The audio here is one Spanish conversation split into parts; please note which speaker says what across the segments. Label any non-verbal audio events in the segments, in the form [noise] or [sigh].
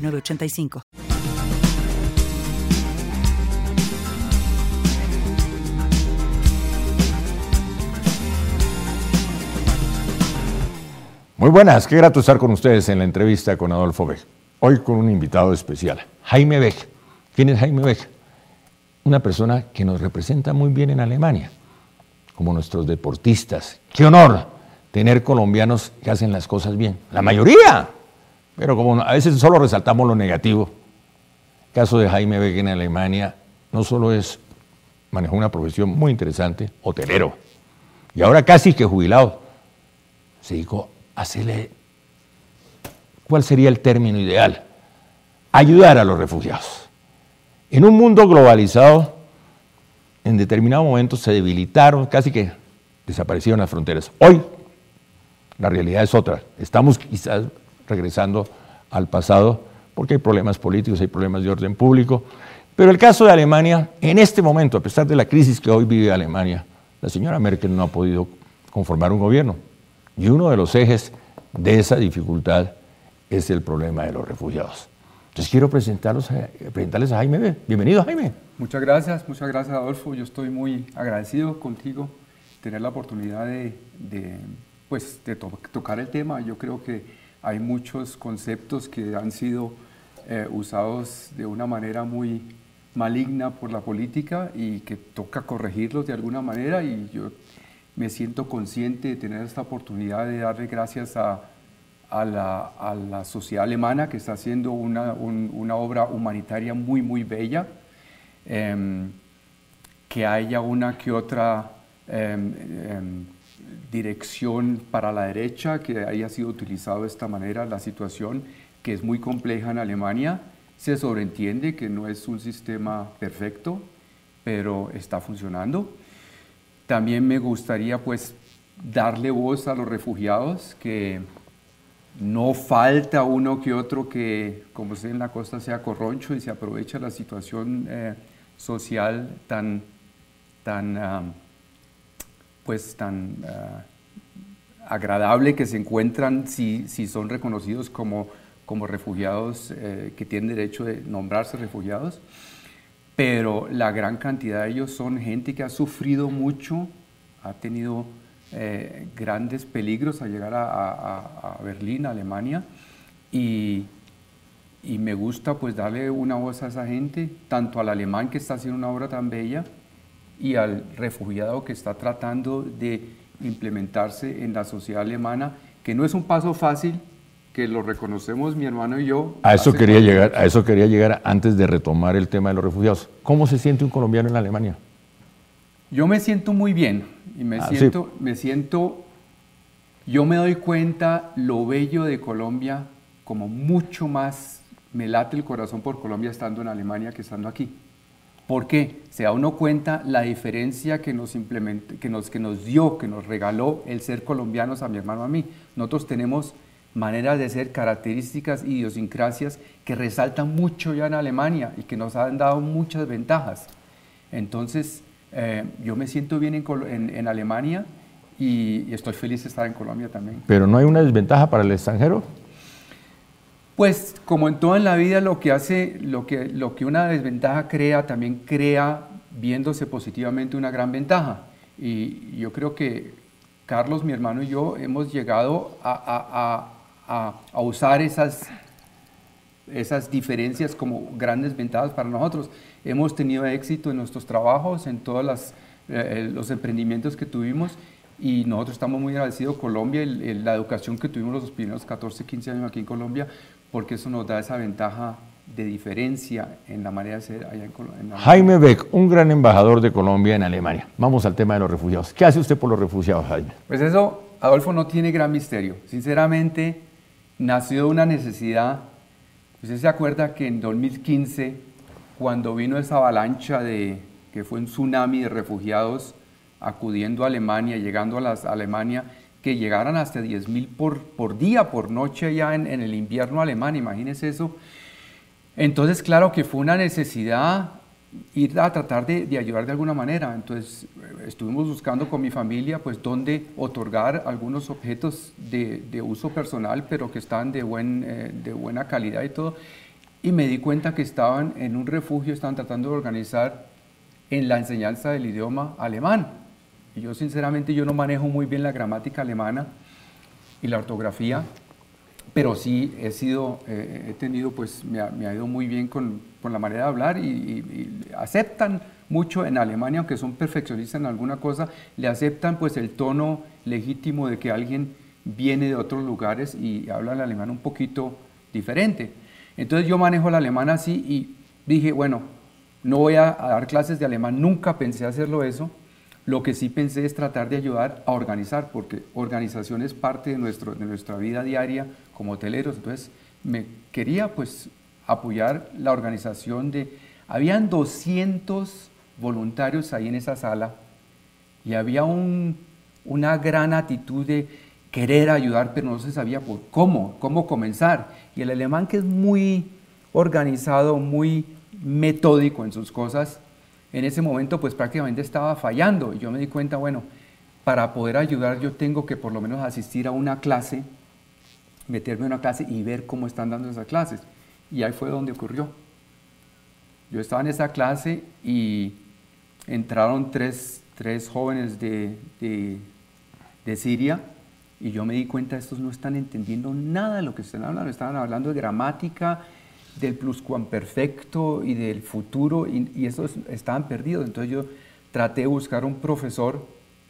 Speaker 1: 985.
Speaker 2: Muy buenas, qué grato estar con ustedes en la entrevista con Adolfo Beck. Hoy con un invitado especial, Jaime Beck. ¿Quién es Jaime Beck? Una persona que nos representa muy bien en Alemania, como nuestros deportistas. ¡Qué honor tener colombianos que hacen las cosas bien! La mayoría, pero como a veces solo resaltamos lo negativo, el caso de Jaime Beck en Alemania no solo es, manejó una profesión muy interesante, hotelero, y ahora casi que jubilado, se dijo, hacerle, ¿cuál sería el término ideal? Ayudar a los refugiados. En un mundo globalizado, en determinado momento se debilitaron, casi que desaparecieron las fronteras. Hoy la realidad es otra. Estamos quizás regresando al pasado, porque hay problemas políticos, hay problemas de orden público. Pero el caso de Alemania, en este momento, a pesar de la crisis que hoy vive Alemania, la señora Merkel no ha podido conformar un gobierno. Y uno de los ejes de esa dificultad es el problema de los refugiados. Entonces quiero presentarlos presentarles a Jaime. Bienvenido, Jaime.
Speaker 3: Muchas gracias, muchas gracias, Adolfo. Yo estoy muy agradecido contigo tener la oportunidad de, pues, de tocar el tema. Yo creo que hay muchos conceptos que han sido eh, usados de una manera muy maligna por la política y que toca corregirlos de alguna manera y yo me siento consciente de tener esta oportunidad de darle gracias a, a, la, sociedad alemana que está haciendo una, obra humanitaria muy, muy bella, em, que haya una que otra em, em, dirección para la derecha, que haya sido utilizado de esta manera la situación, que es muy compleja en Alemania. Se sobreentiende que no es un sistema perfecto, pero está funcionando. También me gustaría pues darle voz a los refugiados, que no falta uno que otro que, como se en la costa, sea corroncho y se aprovecha la situación eh, social tan, tan ah, pues tan ah, agradable que se encuentran si, si son reconocidos como, como refugiados eh, que tienen derecho de nombrarse refugiados, pero la gran cantidad de ellos son gente que ha sufrido mucho, ha tenido eh, grandes peligros al llegar a, a, Berlín, Alemania, y, y, me gusta pues darle una voz a esa gente, tanto al alemán que está haciendo una obra tan bella, y al refugiado que está tratando de implementarse en la sociedad alemana, que no es un paso fácil, que lo reconocemos mi hermano y yo.
Speaker 2: A eso quería llegar, a eso quería llegar antes de retomar el tema de los refugiados. ¿Cómo se siente un colombiano en Alemania?
Speaker 3: Yo me siento muy bien y me ah, siento, me siento, yo me doy cuenta lo bello de Colombia, como mucho más me late el corazón por Colombia estando en Alemania que estando aquí. ¿Por qué? Se da uno cuenta la diferencia que nos, que, nos, que nos dio, que nos regaló el ser colombianos a mi hermano a mí. Nosotros tenemos maneras de ser, características, idiosincrasias que resaltan mucho ya en Alemania y que nos han dado muchas ventajas. Entonces, eh, yo me siento bien en, en, Alemania y, y, estoy feliz de estar en Colombia también.
Speaker 2: ¿Pero no hay una desventaja para el extranjero?
Speaker 3: Pues como en toda la vida lo que hace, lo que, lo que una desventaja crea, también crea viéndose positivamente una gran ventaja. Y yo creo que Carlos, mi hermano y yo hemos llegado a, a, a, usar esas, esas diferencias como grandes ventajas para nosotros. Hemos tenido éxito en nuestros trabajos, en todos eh, los emprendimientos que tuvimos y nosotros estamos muy agradecidos Colombia, la educación que tuvimos los primeros 14, 15 años aquí en Colombia, porque eso nos da esa ventaja de diferencia en la manera de ser allá en Colombia.
Speaker 2: Jaime Beck, un gran embajador de Colombia en Alemania. Vamos al tema de los refugiados. ¿Qué hace usted por los refugiados, Jaime?
Speaker 3: Pues eso, Adolfo, no tiene gran misterio. Sinceramente, nació una necesidad Usted se acuerda que en 2015, cuando vino esa avalancha de, que fue un tsunami de refugiados acudiendo a Alemania, llegando a las, Alemania, que llegaran hasta 10.000 por, por día, por noche ya en, en el invierno alemán, imagínese eso. Entonces, claro que fue una necesidad ir a tratar de, de, ayudar de alguna manera. Entonces estuvimos buscando con mi familia pues dónde otorgar algunos objetos de, de uso personal, pero que estaban de, buen, eh, de buena calidad y todo. Y me di cuenta que estaban en un refugio, estaban tratando de organizar en la enseñanza del idioma alemán. Yo sinceramente yo no manejo muy bien la gramática alemana y la ortografía, pero sí he sido, eh, he tenido, pues me ha, me ha, ido muy bien con, con la manera de hablar y, y, y, aceptan mucho en Alemania, aunque son perfeccionistas en alguna cosa, le aceptan pues el tono legítimo de que alguien viene de otros lugares y habla el alemán un poquito diferente. Entonces yo manejo el alemán así y dije, bueno, no voy a, a dar clases de alemán, nunca pensé hacerlo eso, lo que sí pensé es tratar de ayudar a organizar, porque organización es parte de, nuestro, de nuestra vida diaria como hoteleros. Entonces, me quería pues apoyar la organización de... Habían 200 voluntarios ahí en esa sala y había un, una gran actitud de querer ayudar, pero no se sabía por cómo, cómo comenzar. Y el alemán que es muy organizado, muy metódico en sus cosas, en ese momento pues prácticamente estaba fallando y yo me di cuenta, bueno, para poder ayudar yo tengo que por lo menos asistir a una clase, meterme en una clase y ver cómo están dando esas clases. Y ahí fue donde ocurrió. Yo estaba en esa clase y entraron tres, tres jóvenes de, de, de, Siria y yo me di cuenta, estos no están entendiendo nada de lo que están hablando, estaban hablando de gramática, del pluscuamperfecto y del futuro, y, y esos estaban perdidos. Entonces yo traté de buscar un profesor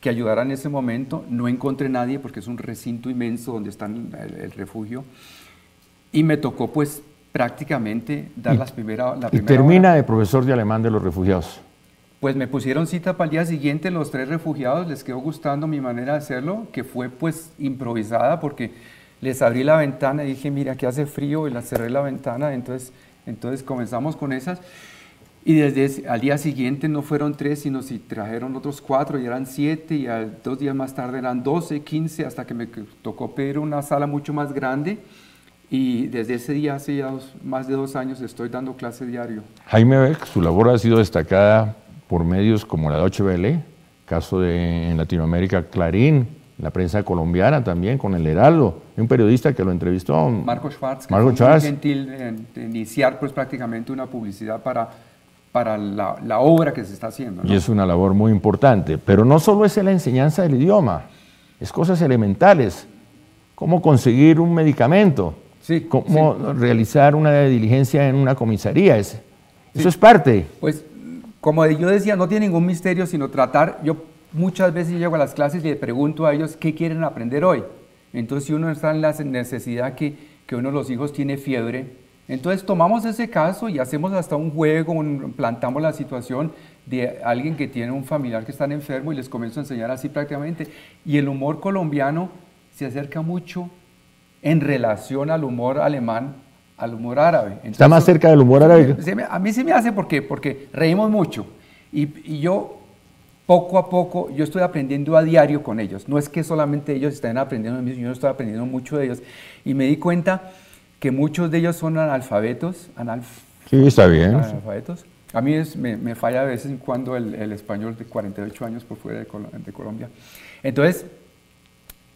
Speaker 3: que ayudara en ese momento, no encontré nadie porque es un recinto inmenso donde está el, el refugio, y me tocó pues prácticamente dar
Speaker 2: y,
Speaker 3: las primera, la primera
Speaker 2: termina
Speaker 3: hora.
Speaker 2: de profesor de alemán de los refugiados.
Speaker 3: Pues me pusieron cita para el día siguiente los tres refugiados, les quedó gustando mi manera de hacerlo, que fue pues improvisada porque les abrí la ventana y dije, mira, que hace frío y la cerré la ventana, entonces, entonces comenzamos con esas. Y desde al día siguiente no fueron tres, sino si trajeron otros cuatro y eran siete, y dos días más tarde eran doce, quince, hasta que me tocó pedir una sala mucho más grande. Y desde ese día, hace ya dos, más de dos años, estoy dando clase diario.
Speaker 2: Jaime Beck, su labor ha sido destacada por medios como la Deutsche caso de en Latinoamérica Clarín, la prensa colombiana también, con el Heraldo, un periodista que lo entrevistó.
Speaker 3: Marco Schwartz, que
Speaker 2: Marco
Speaker 3: fue
Speaker 2: Schwartz.
Speaker 3: muy gentil de, iniciar pues prácticamente una publicidad para, para la, la obra que se está haciendo. ¿no?
Speaker 2: Y es una labor muy importante, pero no solo es la enseñanza del idioma, es cosas elementales, cómo conseguir un medicamento,
Speaker 3: sí,
Speaker 2: cómo
Speaker 3: sí.
Speaker 2: realizar una diligencia en una comisaría, es, eso es parte.
Speaker 3: Pues como yo decía, no tiene ningún misterio, sino tratar, yo muchas veces llego a las clases y le pregunto a ellos qué quieren aprender hoy. Entonces, si uno está en la necesidad que, que uno de los hijos tiene fiebre, entonces tomamos ese caso y hacemos hasta un juego, un, plantamos la situación de alguien que tiene un familiar que está enfermo y les comienzo a enseñar así prácticamente. Y el humor colombiano se acerca mucho en relación al humor alemán al humor árabe.
Speaker 2: Entonces, Está más cerca del humor árabe.
Speaker 3: A mí se me hace porque, porque reímos mucho. Y, y, yo, poco a poco, yo estoy aprendiendo a diario con ellos. No es que solamente ellos estén aprendiendo de mí, yo estoy aprendiendo mucho de ellos. Y me di cuenta que muchos de ellos son analfabetos. Analf
Speaker 2: sí, está bien.
Speaker 3: Analfabetos. A mí es, me, me, falla de vez en cuando el, el, español de 48 años por fuera de, Col de Colombia. Entonces,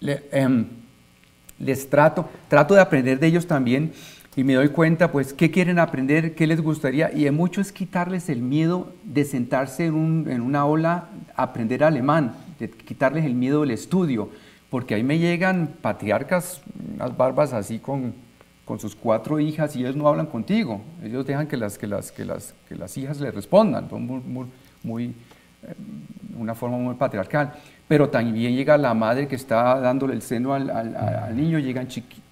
Speaker 3: le, eh, les trato, trato de aprender de ellos también y me doy cuenta, pues, qué quieren aprender, qué les gustaría, y de mucho es quitarles el miedo de sentarse en, un, en una aula a aprender alemán, de quitarles el miedo del estudio, porque ahí me llegan patriarcas, unas barbas así con, con sus cuatro hijas y ellos no hablan contigo, ellos dejan que las, que las, que las, que las hijas les respondan, son muy, muy, una forma muy patriarcal. Pero también llega la madre que está dándole el seno al, niño, llegan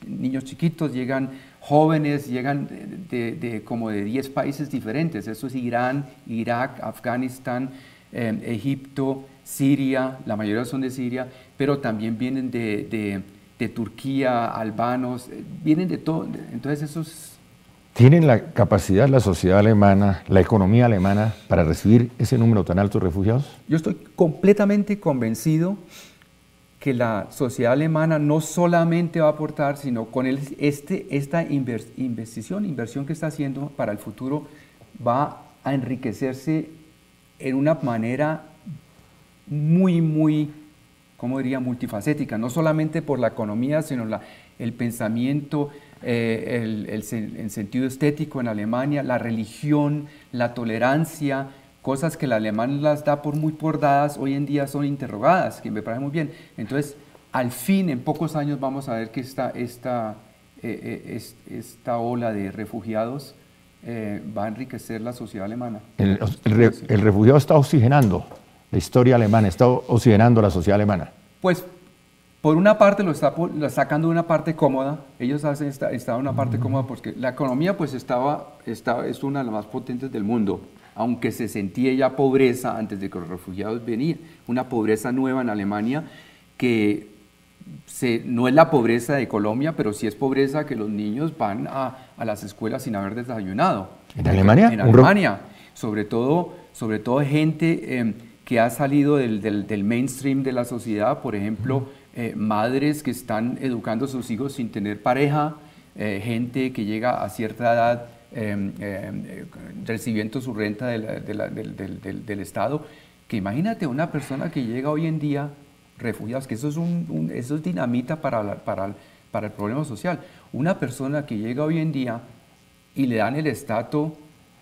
Speaker 3: niños chiquitos, llegan jóvenes, llegan de, como de 10 países diferentes. Eso es Irán, Irak, Afganistán, eh, Egipto, Siria, la mayoría son de Siria, pero también vienen de, de Turquía, albanos, vienen de todo. Entonces eso es...
Speaker 2: ¿Tienen la capacidad la sociedad alemana, la economía alemana para recibir ese número tan alto de refugiados?
Speaker 3: Yo estoy completamente convencido que la sociedad alemana no solamente va a aportar, sino con este, esta investición, inversión que está haciendo para el futuro, va a enriquecerse en una manera muy, muy, ¿cómo diría?, multifacética, no solamente por la economía, sino la, el pensamiento, eh, el, el, sentido estético en Alemania, la religión, la tolerancia, cosas que el alemán las da por muy por dadas, hoy en día son interrogadas, que me parece muy bien. Entonces, al fin, en pocos años vamos a ver que esta, esta, eh, eh, esta ola de refugiados va a enriquecer la sociedad alemana.
Speaker 2: El, el, refugiado está oxigenando la historia alemana, está oxigenando la sociedad alemana.
Speaker 3: Pues por una parte lo está, sacando de una parte cómoda, ellos hacen esta, en una parte cómoda porque la economía pues estaba, estaba, es una de las más potentes del mundo, aunque se sentía ya pobreza antes de que los refugiados venían, una pobreza nueva en Alemania que se, no es la pobreza de Colombia, pero sí es pobreza que los niños van a, a las escuelas sin haber desayunado.
Speaker 2: ¿En Alemania?
Speaker 3: En Alemania, sobre todo, sobre todo gente em, que ha salido del, del, del, mainstream de la sociedad, por ejemplo, eh, madres que están educando a sus hijos sin tener pareja, eh, gente que llega a cierta edad em, recibiendo su renta del, Estado, que imagínate una persona que llega hoy en día, refugiados, que eso es, un, eso es dinamita para, para, para el problema social, una persona que llega hoy en día y le dan el estatus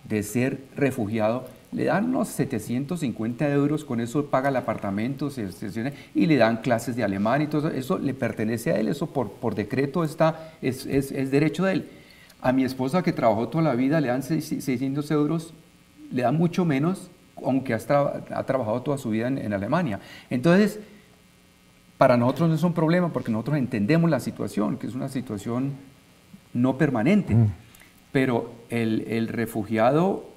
Speaker 3: de ser refugiado, le dan unos 750 euros, con eso paga el apartamento se, y le dan clases de alemán y todo eso, eso le pertenece a él, eso por, por decreto está, es, es, es, derecho de él. A mi esposa que trabajó toda la vida le dan 600 euros, le dan mucho menos, aunque ha, ha trabajado toda su vida en, Alemania. Entonces, para nosotros no es un problema porque nosotros entendemos la situación, que es una situación no permanente. Mm. Pero el, el refugiado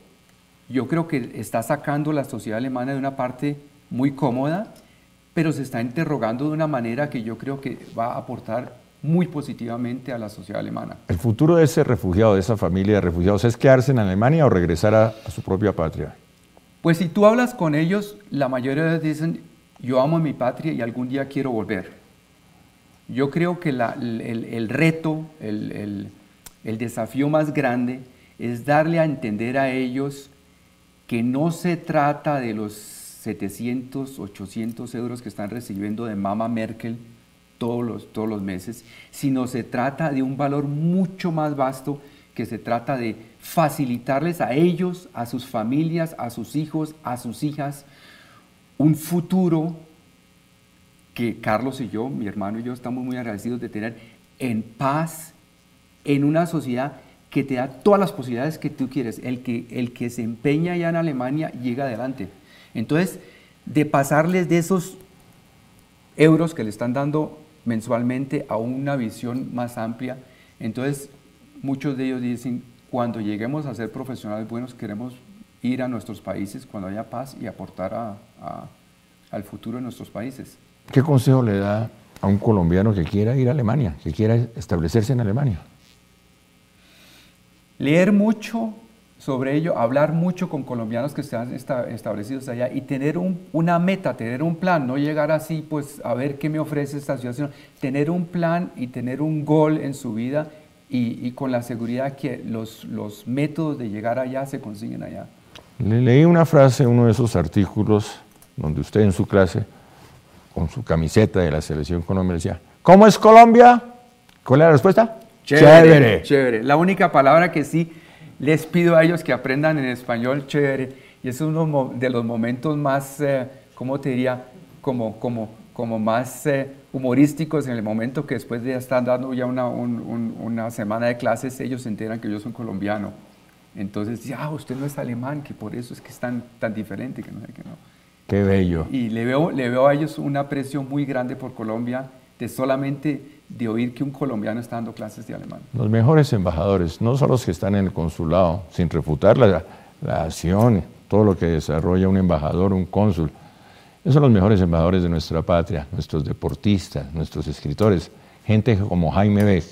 Speaker 3: yo creo que está sacando la sociedad alemana de una parte muy cómoda, pero se está interrogando de una manera que yo creo que va a aportar muy positivamente a la sociedad alemana.
Speaker 2: ¿El futuro de ese refugiado, de esa familia de refugiados, es quedarse en Alemania o regresar a, su propia patria?
Speaker 3: Pues si tú hablas con ellos, la mayoría de ellos dicen, yo amo mi patria y algún día quiero volver. Yo creo que el, reto, el, el desafío más grande es darle a entender a ellos que no se trata de los 700, 800 euros que están recibiendo de Mama Merkel todos los, todos los meses, sino se trata de un valor mucho más vasto que se trata de facilitarles a ellos, a sus familias, a sus hijos, a sus hijas, un futuro que Carlos y yo, mi hermano y yo, estamos muy agradecidos de tener en paz, en una sociedad que te da todas las posibilidades que tú quieres. El que, el que se empeña ya en Alemania llega adelante. Entonces, de pasarles de esos euros que le están dando mensualmente a una visión más amplia, entonces muchos de ellos dicen, cuando lleguemos a ser profesionales buenos, queremos ir a nuestros países cuando haya paz y aportar al futuro de nuestros países.
Speaker 2: ¿Qué consejo le da a un colombiano que quiera ir a Alemania, que quiera establecerse en Alemania?
Speaker 3: Leer mucho sobre ello, hablar mucho con colombianos que están establecidos allá y tener una meta, tener un plan, no llegar así pues a ver qué me ofrece esta ciudad, sino tener un plan y tener un gol en su vida y, con la seguridad que los, métodos de llegar allá se consiguen allá.
Speaker 2: Le leí una frase en uno de esos artículos donde usted en su clase, con su camiseta de la selección Colombia, decía, ¿cómo es Colombia? ¿Cuál es la respuesta?
Speaker 3: Chévere, chévere. La única palabra que sí les pido a ellos que aprendan en español, chévere. Y es uno de los momentos más, eh, ¿cómo te diría? Como, como, como más eh, humorísticos en el momento que después de estar dando ya una, una semana de clases, ellos se enteran que yo soy colombiano. Entonces, ya, ah, usted no es alemán, que por eso es que es tan, tan diferente, que no sé qué no.
Speaker 2: Qué bello.
Speaker 3: Y le veo, le veo a ellos un aprecio muy grande por Colombia, de solamente de oír que un colombiano está dando clases de alemán.
Speaker 2: Los mejores embajadores, no son los que están en el consulado, sin refutar la, la acción, todo lo que desarrolla un embajador, un cónsul. Esos son los mejores embajadores de nuestra patria, nuestros deportistas, nuestros escritores, gente como Jaime Beck,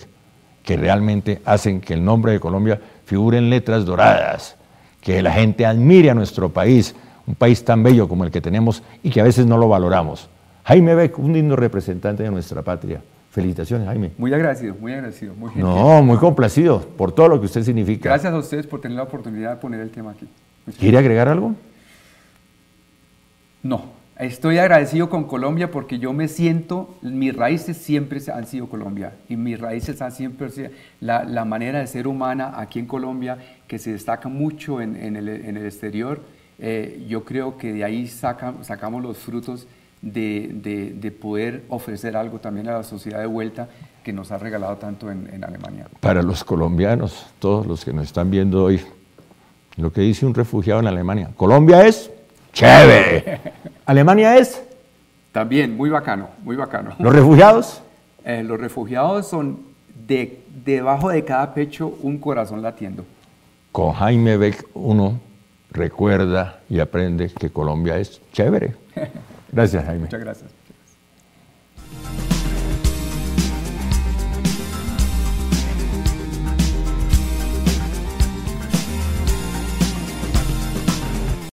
Speaker 2: que realmente hacen que el nombre de Colombia figure en letras doradas, que la gente admire a nuestro país, un país tan bello como el que tenemos y que a veces no lo valoramos. Jaime Beck, un digno representante de nuestra patria. Felicitaciones, Jaime.
Speaker 3: Muy agradecido, muy agradecido. Muy
Speaker 2: no, muy complacido por todo lo que usted significa.
Speaker 3: Gracias a ustedes por tener la oportunidad de poner el tema aquí.
Speaker 2: ¿Quiere agregar algo?
Speaker 3: No, estoy agradecido con Colombia porque yo me siento, mis raíces siempre han sido Colombia y mis raíces han siempre sido la, manera de ser humana aquí en Colombia que se destaca mucho en, el, exterior. Eh, yo creo que de ahí sacamos los frutos de, poder ofrecer algo también a la sociedad de vuelta que nos ha regalado tanto en, Alemania.
Speaker 2: Para los colombianos, todos los que nos están viendo hoy, lo que dice un refugiado en Alemania, Colombia es chévere, [laughs] Alemania es...
Speaker 3: También, muy bacano, muy bacano.
Speaker 2: ¿Los refugiados? [laughs]
Speaker 3: Eh, los refugiados son de, debajo de cada pecho un corazón latiendo.
Speaker 2: Con Jaime Beck uno recuerda y aprende que Colombia es chévere. [laughs] Gracias, Jaime.
Speaker 3: Muchas gracias.